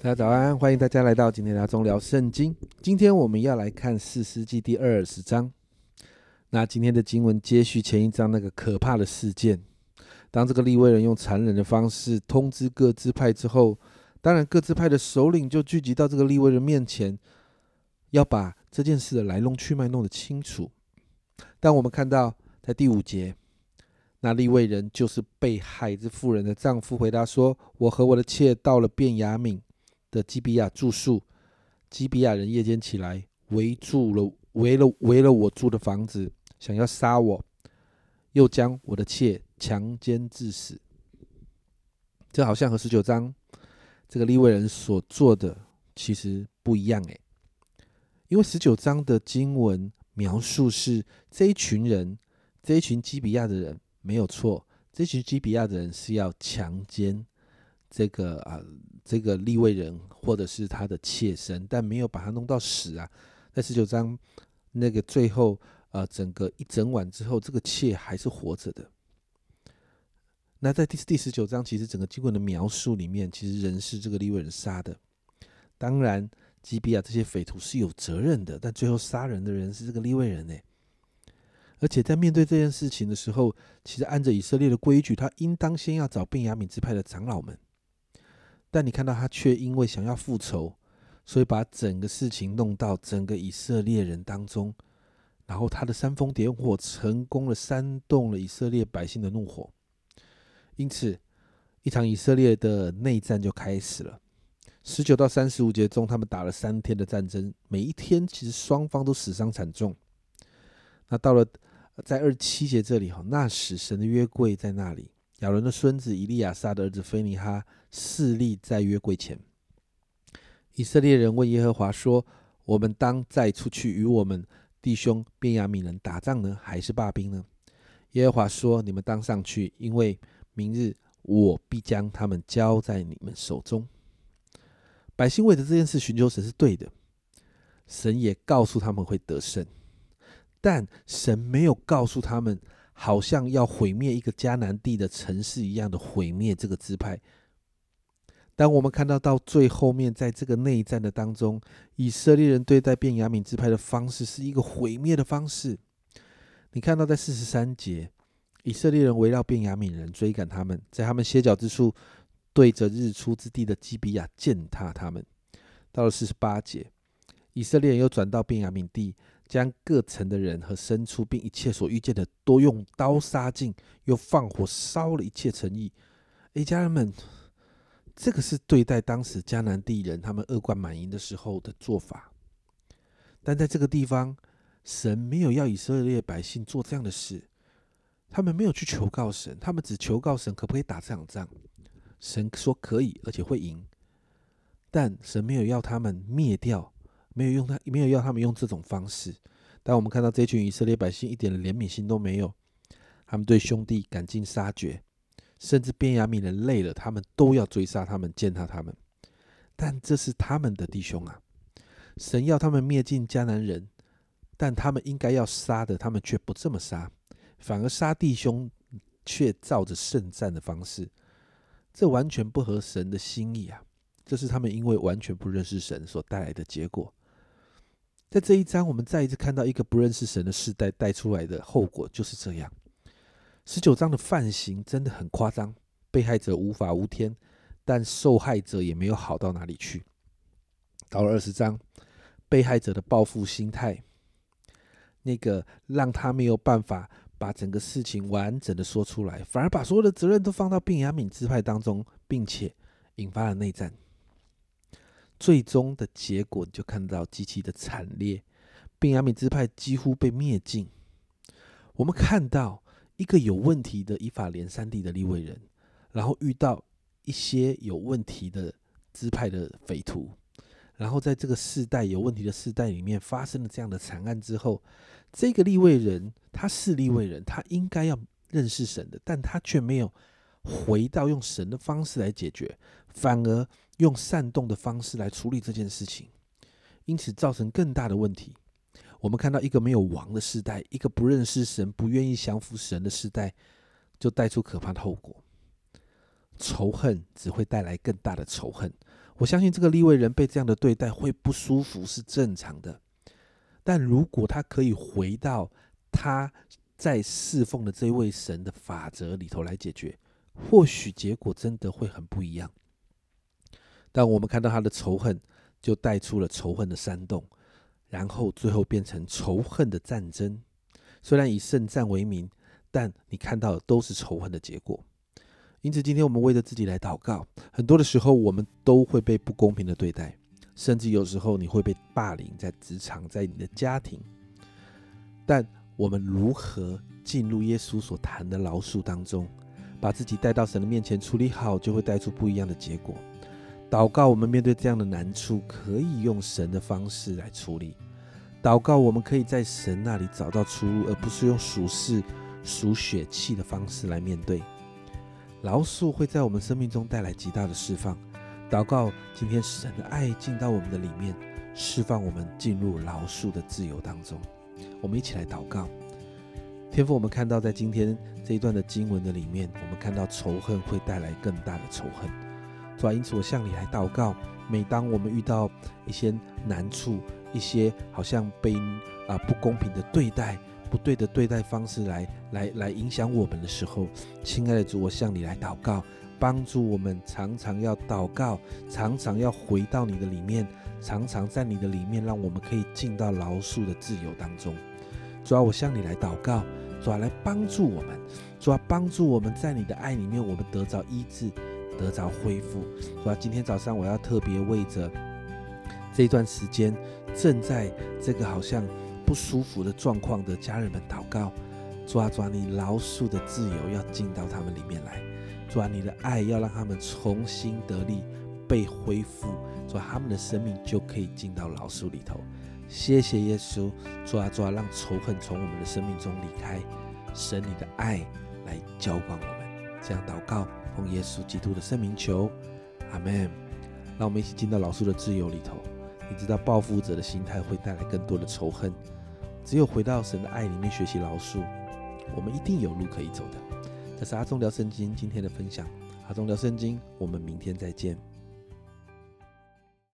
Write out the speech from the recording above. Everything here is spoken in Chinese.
大家早安，欢迎大家来到今天的中聊圣经。今天我们要来看四世纪第二十章。那今天的经文接续前一章那个可怕的事件。当这个立位人用残忍的方式通知各支派之后，当然各支派的首领就聚集到这个立位人面前，要把这件事的来龙去脉弄得清楚。但我们看到在第五节，那立位人就是被害之妇人的丈夫，回答说：“我和我的妾到了便雅悯。”的基比亚住宿，基比亚人夜间起来围住了，围了围了我住的房子，想要杀我，又将我的妾强奸致死。这好像和十九章这个利未人所做的其实不一样诶，因为十九章的经文描述是这一群人，这一群基比亚的人没有错，这群基比亚的人是要强奸这个啊。这个立位人或者是他的妾身，但没有把他弄到死啊。在十九章那个最后，呃，整个一整晚之后，这个妾还是活着的。那在第第十九章，其实整个经文的描述里面，其实人是这个立位人杀的。当然，基比亚这些匪徒是有责任的，但最后杀人的人是这个立位人呢。而且在面对这件事情的时候，其实按着以色列的规矩，他应当先要找便雅悯支派的长老们。但你看到他却因为想要复仇，所以把整个事情弄到整个以色列人当中，然后他的煽风点火，成功的煽动了以色列百姓的怒火，因此一场以色列的内战就开始了。十九到三十五节中，他们打了三天的战争，每一天其实双方都死伤惨重。那到了在二七节这里哈，那时神的约柜在那里。亚伦的孙子以利亚撒的儿子菲尼哈势立在约柜前。以色列人问耶和华说：“我们当再出去与我们弟兄便雅悯人打仗呢，还是罢兵呢？”耶和华说：“你们当上去，因为明日我必将他们交在你们手中。”百姓为着这件事寻求神是对的，神也告诉他们会得胜，但神没有告诉他们。好像要毁灭一个迦南地的城市一样的毁灭这个支派。当我们看到到最后面，在这个内战的当中，以色列人对待便雅悯支派的方式是一个毁灭的方式。你看到在四十三节，以色列人围绕便雅悯人追赶他们，在他们歇脚之处，对着日出之地的基比亚践踏他们。到了四十八节，以色列人又转到便雅悯地。将各城的人和牲畜，并一切所遇见的，都用刀杀尽，又放火烧了一切城邑。哎，家人们，这个是对待当时迦南地人他们恶贯满盈的时候的做法。但在这个地方，神没有要以色列百姓做这样的事，他们没有去求告神，他们只求告神可不可以打这场仗。神说可以，而且会赢，但神没有要他们灭掉。没有用他，没有要他们用这种方式。但我们看到这群以色列百姓一点怜悯心都没有，他们对兄弟赶尽杀绝，甚至便雅悯人累了，他们都要追杀他们，践踏他们。但这是他们的弟兄啊！神要他们灭尽迦南人，但他们应该要杀的，他们却不这么杀，反而杀弟兄，却照着圣战的方式，这完全不合神的心意啊！这是他们因为完全不认识神所带来的结果。在这一章，我们再一次看到一个不认识神的世代带出来的后果就是这样。十九章的犯行真的很夸张，被害者无法无天，但受害者也没有好到哪里去。到了二十章，被害者的报复心态，那个让他没有办法把整个事情完整的说出来，反而把所有的责任都放到病雅敏支派当中，并且引发了内战。最终的结果，你就看到极其的惨烈，并雅悯支派几乎被灭尽。我们看到一个有问题的以法莲山地的立位人，然后遇到一些有问题的支派的匪徒，然后在这个世代有问题的世代里面发生了这样的惨案之后，这个立位人他是立位人，他应该要认识神的，但他却没有回到用神的方式来解决，反而。用煽动的方式来处理这件事情，因此造成更大的问题。我们看到一个没有王的时代，一个不认识神、不愿意降服神的时代，就带出可怕的后果。仇恨只会带来更大的仇恨。我相信这个立位人被这样的对待会不舒服是正常的。但如果他可以回到他在侍奉的这位神的法则里头来解决，或许结果真的会很不一样。但我们看到他的仇恨，就带出了仇恨的煽动，然后最后变成仇恨的战争。虽然以圣战为名，但你看到的都是仇恨的结果。因此，今天我们为着自己来祷告。很多的时候，我们都会被不公平的对待。甚至有时候你会被霸凌，在职场，在你的家庭。但我们如何进入耶稣所谈的饶恕当中，把自己带到神的面前处理好，就会带出不一样的结果。祷告，我们面对这样的难处，可以用神的方式来处理。祷告，我们可以在神那里找到出路，而不是用属世、属血气的方式来面对。饶恕会在我们生命中带来极大的释放。祷告，今天神的爱进到我们的里面，释放我们进入饶恕的自由当中。我们一起来祷告。天父，我们看到在今天这一段的经文的里面，我们看到仇恨会带来更大的仇恨。主啊，因此我向你来祷告。每当我们遇到一些难处，一些好像被啊不公平的对待、不对的对待方式来来来影响我们的时候，亲爱的主，我向你来祷告。帮助我们常常要祷告，常常要回到你的里面，常常在你的里面，让我们可以进到饶恕的自由当中。主啊，我向你来祷告，主啊，来帮助我们，主啊，帮助我们在你的爱里面，我们得着医治，得着恢复。是吧，今天早上我要特别为着这段时间正在这个好像不舒服的状况的家人们祷告。抓抓，你饶恕的自由要进到他们里面来。抓，你的爱要让他们重新得力，被恢复，抓，他们的生命就可以进到老鼠里头。谢谢耶稣，抓抓，让仇恨从我们的生命中离开，神你的爱来浇灌我们。这样祷告，奉耶稣基督的圣名求，阿门。让我们一起进到老树的自由里头。你知道报复者的心态会带来更多的仇恨，只有回到神的爱里面学习饶恕，我们一定有路可以走的。这是阿忠聊圣经今天的分享，阿忠聊圣经，我们明天再见。